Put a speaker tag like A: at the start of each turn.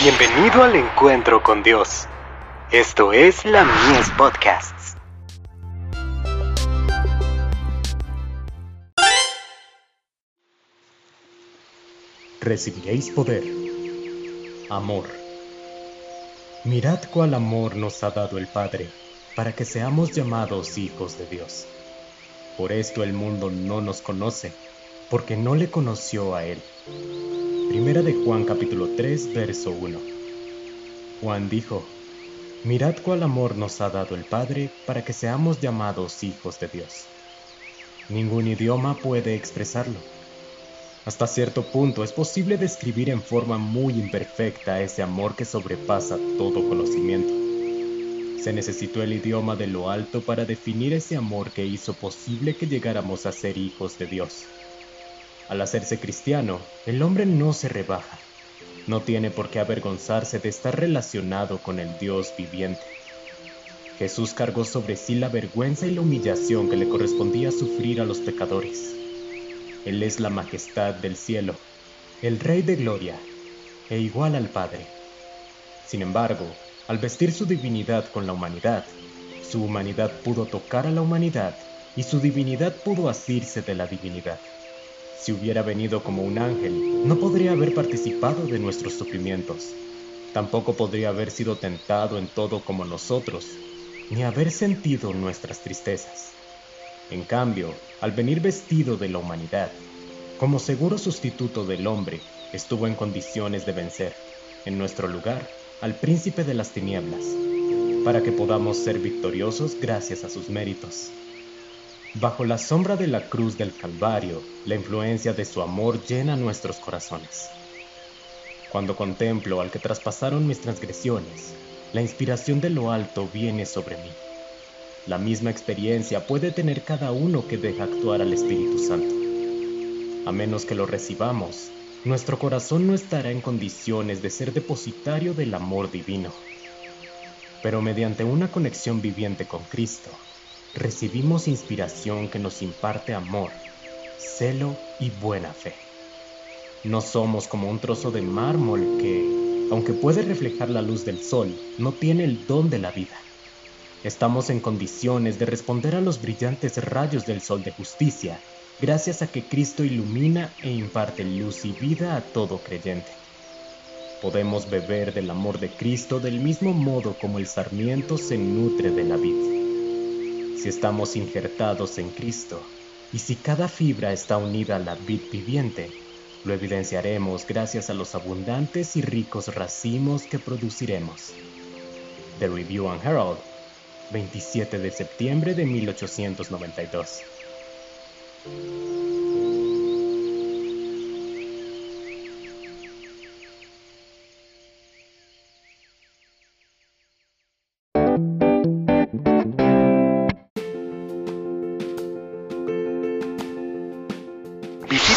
A: Bienvenido al encuentro con Dios. Esto es la Mies Podcasts.
B: Recibiréis poder. Amor. Mirad cuál amor nos ha dado el Padre, para que seamos llamados hijos de Dios. Por esto el mundo no nos conoce, porque no le conoció a Él. Primera de Juan capítulo 3, verso 1. Juan dijo, Mirad cuál amor nos ha dado el Padre para que seamos llamados hijos de Dios. Ningún idioma puede expresarlo. Hasta cierto punto es posible describir en forma muy imperfecta ese amor que sobrepasa todo conocimiento. Se necesitó el idioma de lo alto para definir ese amor que hizo posible que llegáramos a ser hijos de Dios. Al hacerse cristiano, el hombre no se rebaja. No tiene por qué avergonzarse de estar relacionado con el Dios viviente. Jesús cargó sobre sí la vergüenza y la humillación que le correspondía sufrir a los pecadores. Él es la majestad del cielo, el Rey de gloria, e igual al Padre. Sin embargo, al vestir su divinidad con la humanidad, su humanidad pudo tocar a la humanidad y su divinidad pudo asirse de la divinidad. Si hubiera venido como un ángel, no podría haber participado de nuestros sufrimientos. Tampoco podría haber sido tentado en todo como nosotros, ni haber sentido nuestras tristezas. En cambio, al venir vestido de la humanidad, como seguro sustituto del hombre, estuvo en condiciones de vencer, en nuestro lugar, al príncipe de las tinieblas, para que podamos ser victoriosos gracias a sus méritos. Bajo la sombra de la cruz del Calvario, la influencia de su amor llena nuestros corazones. Cuando contemplo al que traspasaron mis transgresiones, la inspiración de lo alto viene sobre mí. La misma experiencia puede tener cada uno que deja actuar al Espíritu Santo. A menos que lo recibamos, nuestro corazón no estará en condiciones de ser depositario del amor divino. Pero mediante una conexión viviente con Cristo, recibimos inspiración que nos imparte amor, celo y buena fe. No somos como un trozo de mármol que, aunque puede reflejar la luz del sol, no tiene el don de la vida. Estamos en condiciones de responder a los brillantes rayos del sol de justicia, gracias a que Cristo ilumina e imparte luz y vida a todo creyente. Podemos beber del amor de Cristo del mismo modo como el sarmiento se nutre de la vid si estamos injertados en Cristo y si cada fibra está unida a la vid viviente, lo evidenciaremos gracias a los abundantes y ricos racimos que produciremos. The Review and Herald, 27 de septiembre de 1892.